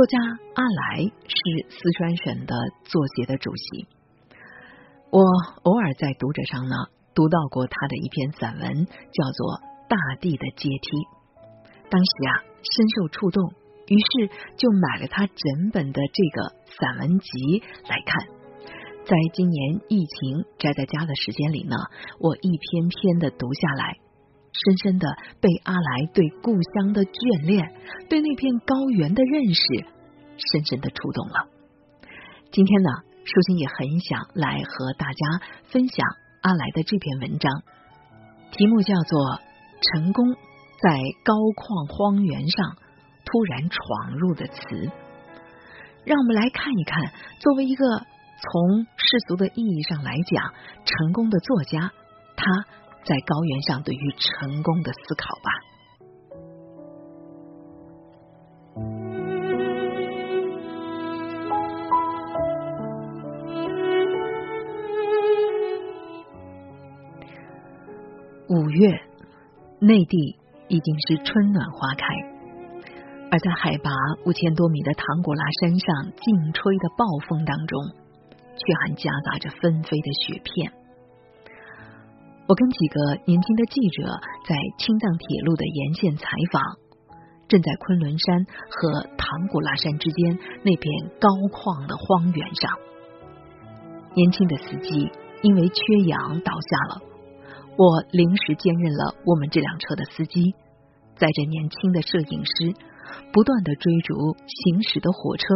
作家阿来是四川省的作协的主席，我偶尔在读者上呢读到过他的一篇散文，叫做《大地的阶梯》。当时啊，深受触动，于是就买了他整本的这个散文集来看。在今年疫情宅在家的时间里呢，我一篇篇的读下来。深深的被阿来对故乡的眷恋，对那片高原的认识，深深的触动了。今天呢，舒心也很想来和大家分享阿来的这篇文章，题目叫做《成功在高旷荒原上突然闯入的词》。让我们来看一看，作为一个从世俗的意义上来讲成功的作家，他。在高原上对于成功的思考吧。五月，内地已经是春暖花开，而在海拔五千多米的唐古拉山上，劲吹的暴风当中，却还夹杂着纷飞的雪片。我跟几个年轻的记者在青藏铁路的沿线采访，正在昆仑山和唐古拉山之间那片高旷的荒原上。年轻的司机因为缺氧倒下了，我临时兼任了我们这辆车的司机，载着年轻的摄影师，不断的追逐行驶的火车，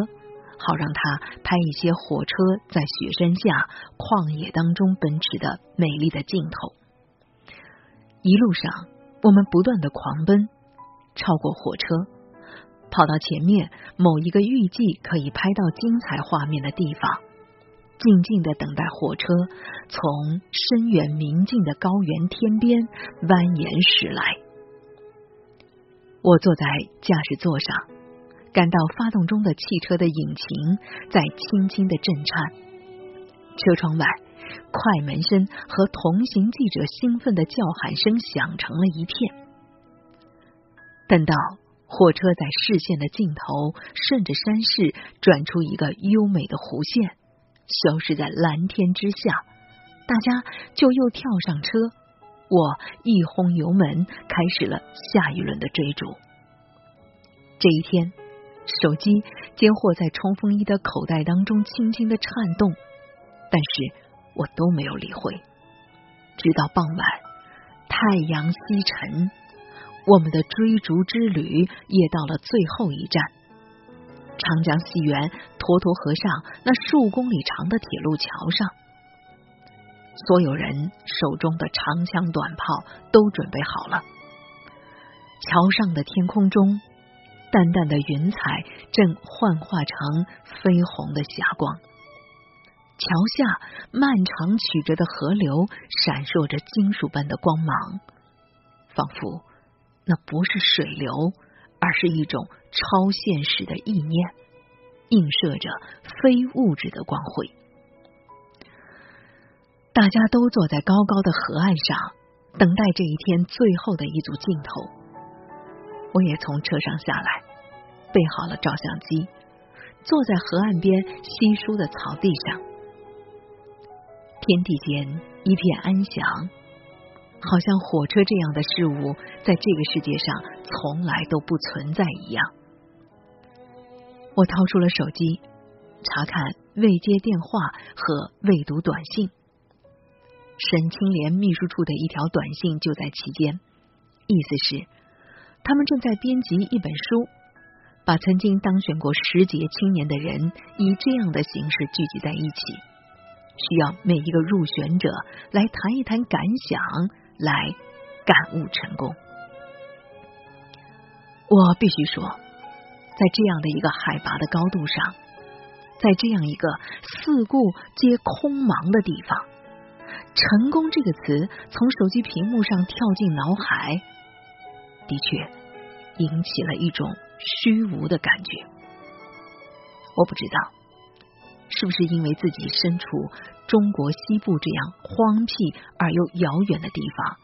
好让他拍一些火车在雪山下旷野当中奔驰的美丽的镜头。一路上，我们不断的狂奔，超过火车，跑到前面某一个预计可以拍到精彩画面的地方，静静的等待火车从深远明净的高原天边蜿蜒驶来。我坐在驾驶座上，感到发动中的汽车的引擎在轻轻的震颤，车窗外。快门声和同行记者兴奋的叫喊声响成了一片。等到火车在视线的尽头，顺着山势转出一个优美的弧线，消失在蓝天之下，大家就又跳上车。我一轰油门，开始了下一轮的追逐。这一天，手机间或在冲锋衣的口袋当中轻轻的颤动，但是。我都没有理会，直到傍晚，太阳西沉，我们的追逐之旅也到了最后一站——长江西源沱沱河上那数公里长的铁路桥上。所有人手中的长枪短炮都准备好了。桥上的天空中，淡淡的云彩正幻化成绯红的霞光。桥下漫长曲折的河流闪烁着金属般的光芒，仿佛那不是水流，而是一种超现实的意念，映射着非物质的光辉。大家都坐在高高的河岸上，等待这一天最后的一组镜头。我也从车上下来，备好了照相机，坐在河岸边稀疏的草地上。天地间一片安详，好像火车这样的事物在这个世界上从来都不存在一样。我掏出了手机，查看未接电话和未读短信。沈青莲秘书处的一条短信就在其间，意思是他们正在编辑一本书，把曾经当选过十杰青年的人以这样的形式聚集在一起。需要每一个入选者来谈一谈感想，来感悟成功。我必须说，在这样的一个海拔的高度上，在这样一个四顾皆空茫的地方，成功这个词从手机屏幕上跳进脑海，的确引起了一种虚无的感觉。我不知道。是不是因为自己身处中国西部这样荒僻而又遥远的地方，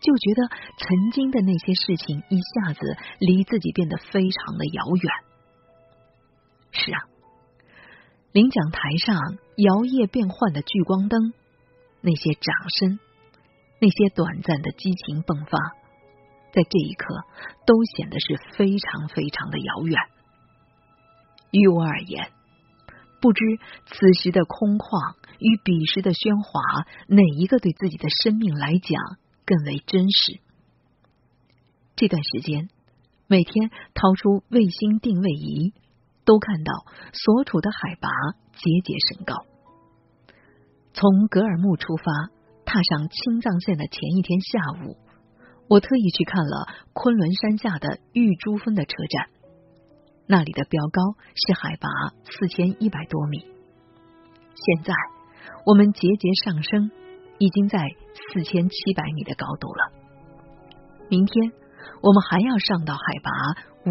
就觉得曾经的那些事情一下子离自己变得非常的遥远？是啊，领奖台上摇曳变幻的聚光灯，那些掌声，那些短暂的激情迸发，在这一刻都显得是非常非常的遥远。于我而言，不知此时的空旷与彼时的喧哗，哪一个对自己的生命来讲更为真实？这段时间，每天掏出卫星定位仪，都看到所处的海拔节节升高。从格尔木出发，踏上青藏线的前一天下午，我特意去看了昆仑山下的玉珠峰的车站，那里的标高是海拔四千一百多米。现在我们节节上升，已经在四千七百米的高度了。明天。我们还要上到海拔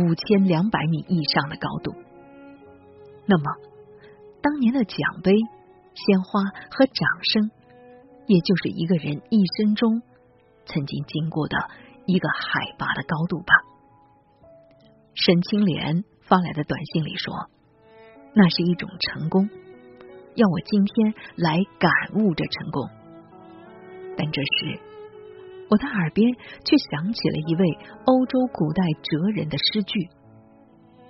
五千两百米以上的高度。那么，当年的奖杯、鲜花和掌声，也就是一个人一生中曾经经过的一个海拔的高度吧。沈清莲发来的短信里说：“那是一种成功，要我今天来感悟这成功。”但这时。我的耳边却响起了一位欧洲古代哲人的诗句，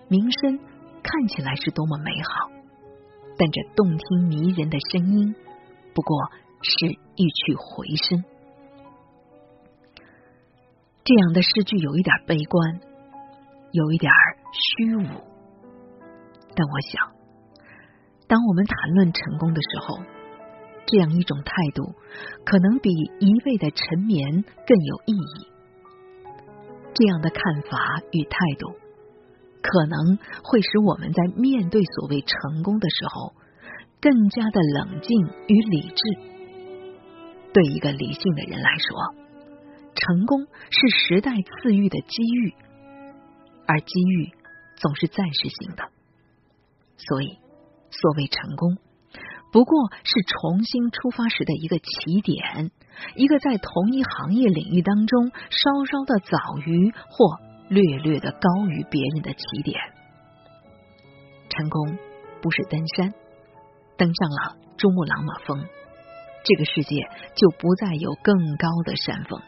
名声看起来是多么美好，但这动听迷人的声音不过是一曲回声。这样的诗句有一点悲观，有一点儿虚无，但我想，当我们谈论成功的时候。这样一种态度，可能比一味的沉眠更有意义。这样的看法与态度，可能会使我们在面对所谓成功的时候，更加的冷静与理智。对一个理性的人来说，成功是时代赐予的机遇，而机遇总是暂时性的。所以，所谓成功。不过是重新出发时的一个起点，一个在同一行业领域当中稍稍的早于或略略的高于别人的起点。成功不是登山，登上了珠穆朗玛峰，这个世界就不再有更高的山峰，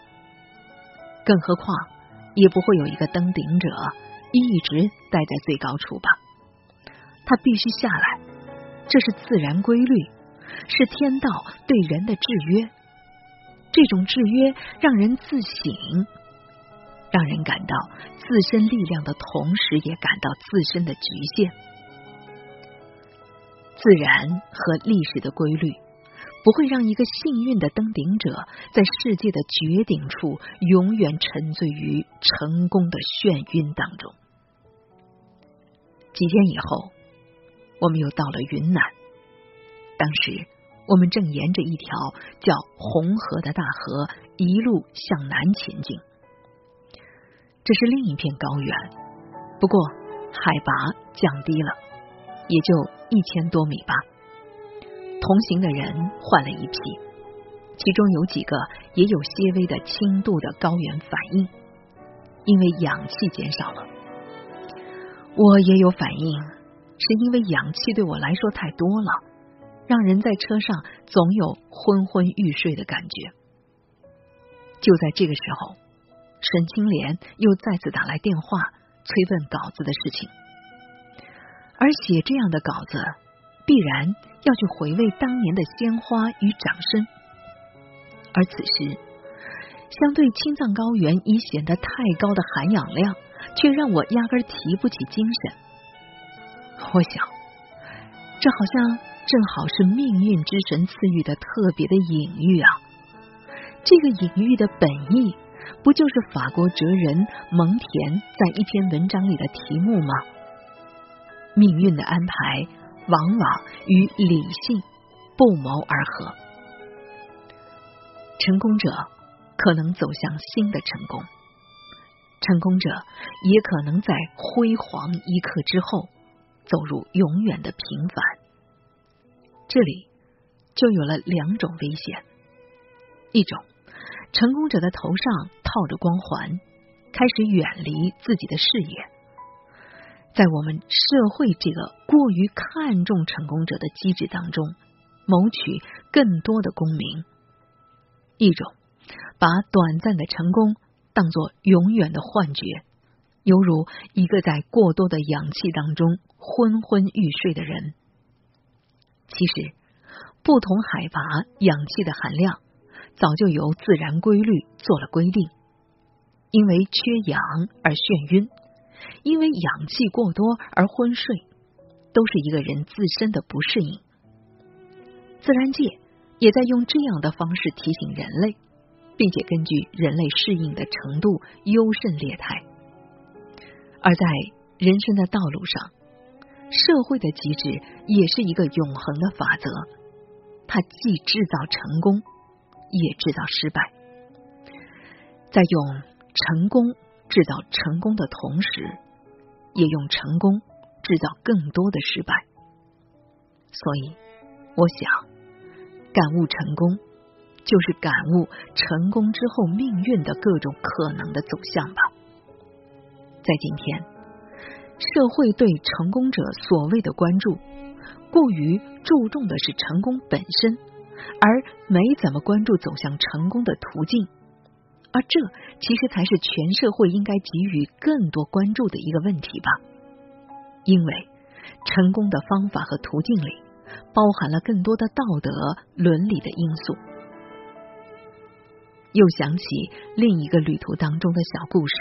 更何况也不会有一个登顶者一直待在最高处吧？他必须下来。这是自然规律，是天道对人的制约。这种制约让人自省，让人感到自身力量的同时，也感到自身的局限。自然和历史的规律不会让一个幸运的登顶者在世界的绝顶处永远沉醉于成功的眩晕当中。几天以后。我们又到了云南，当时我们正沿着一条叫红河的大河一路向南前进。这是另一片高原，不过海拔降低了，也就一千多米吧。同行的人换了一批，其中有几个也有些微的轻度的高原反应，因为氧气减少了。我也有反应。是因为氧气对我来说太多了，让人在车上总有昏昏欲睡的感觉。就在这个时候，沈清莲又再次打来电话催问稿子的事情。而写这样的稿子，必然要去回味当年的鲜花与掌声。而此时，相对青藏高原已显得太高的含氧量，却让我压根提不起精神。我想，这好像正好是命运之神赐予的特别的隐喻啊！这个隐喻的本意，不就是法国哲人蒙田在一篇文章里的题目吗？命运的安排往往与理性不谋而合，成功者可能走向新的成功，成功者也可能在辉煌一刻之后。走入永远的平凡，这里就有了两种危险：一种，成功者的头上套着光环，开始远离自己的视野；在我们社会这个过于看重成功者的机制当中，谋取更多的功名。一种把短暂的成功当作永远的幻觉，犹如一个在过多的氧气当中昏昏欲睡的人。其实，不同海拔氧气的含量早就由自然规律做了规定。因为缺氧而眩晕，因为氧气过多而昏睡，都是一个人自身的不适应。自然界也在用这样的方式提醒人类，并且根据人类适应的程度优胜劣汰。而在人生的道路上，社会的机制也是一个永恒的法则，它既制造成功，也制造失败。在用。成功制造成功的同时，也用成功制造更多的失败。所以，我想，感悟成功，就是感悟成功之后命运的各种可能的走向吧。在今天，社会对成功者所谓的关注，过于注重的是成功本身，而没怎么关注走向成功的途径。而这其实才是全社会应该给予更多关注的一个问题吧，因为成功的方法和途径里包含了更多的道德伦理的因素。又想起另一个旅途当中的小故事，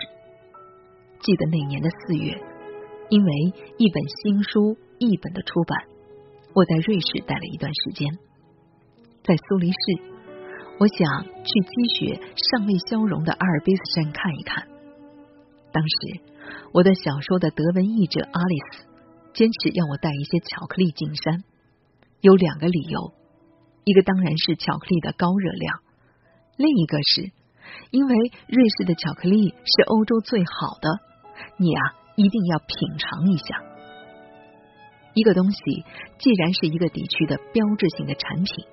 记得那年的四月，因为一本新书译本的出版，我在瑞士待了一段时间，在苏黎世。我想去积雪尚未消融的阿尔卑斯山看一看。当时，我的小说的德文译者阿丽丝坚持要我带一些巧克力进山，有两个理由：一个当然是巧克力的高热量，另一个是因为瑞士的巧克力是欧洲最好的，你啊一定要品尝一下。一个东西既然是一个地区的标志性的产品。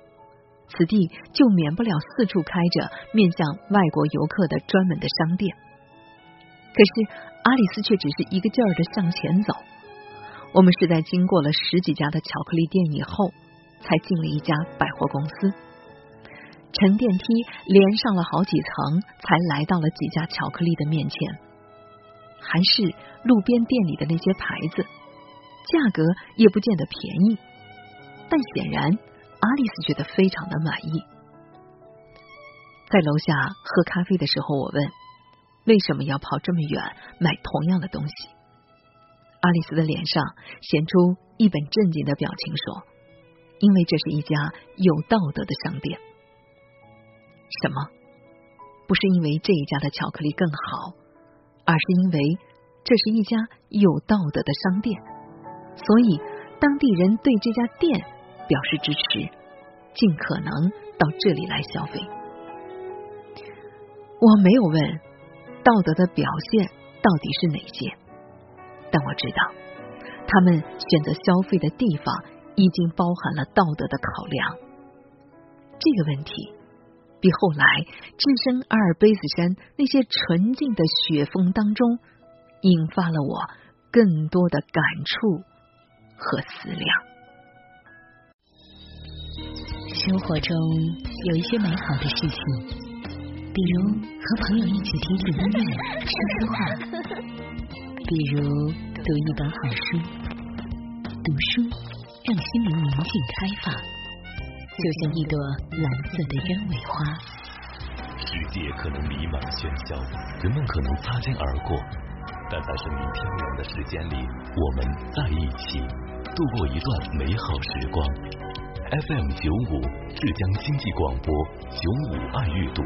此地就免不了四处开着面向外国游客的专门的商店，可是阿里斯却只是一个劲儿的向前走。我们是在经过了十几家的巧克力店以后，才进了一家百货公司。乘电梯连上了好几层，才来到了几家巧克力的面前，还是路边店里的那些牌子，价格也不见得便宜，但显然。阿丽丝觉得非常的满意。在楼下喝咖啡的时候，我问：“为什么要跑这么远买同样的东西？”阿丽丝的脸上显出一本正经的表情，说：“因为这是一家有道德的商店。”什么？不是因为这一家的巧克力更好，而是因为这是一家有道德的商店，所以当地人对这家店。表示支持，尽可能到这里来消费。我没有问道德的表现到底是哪些，但我知道他们选择消费的地方已经包含了道德的考量。这个问题比后来置身阿尔卑斯山那些纯净的雪峰当中，引发了我更多的感触和思量。生活中有一些美好的事情，比如和朋友一起听听音乐、说说话；比如读一本好书。读书让心灵宁静开放，就像一朵蓝色的鸢尾花。世界可能弥漫喧嚣，人们可能擦肩而过，但在生命飘然的时间里，我们在一起度过一段美好时光。FM 九五，浙江经济广播，九五爱阅读，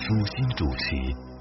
舒心主持。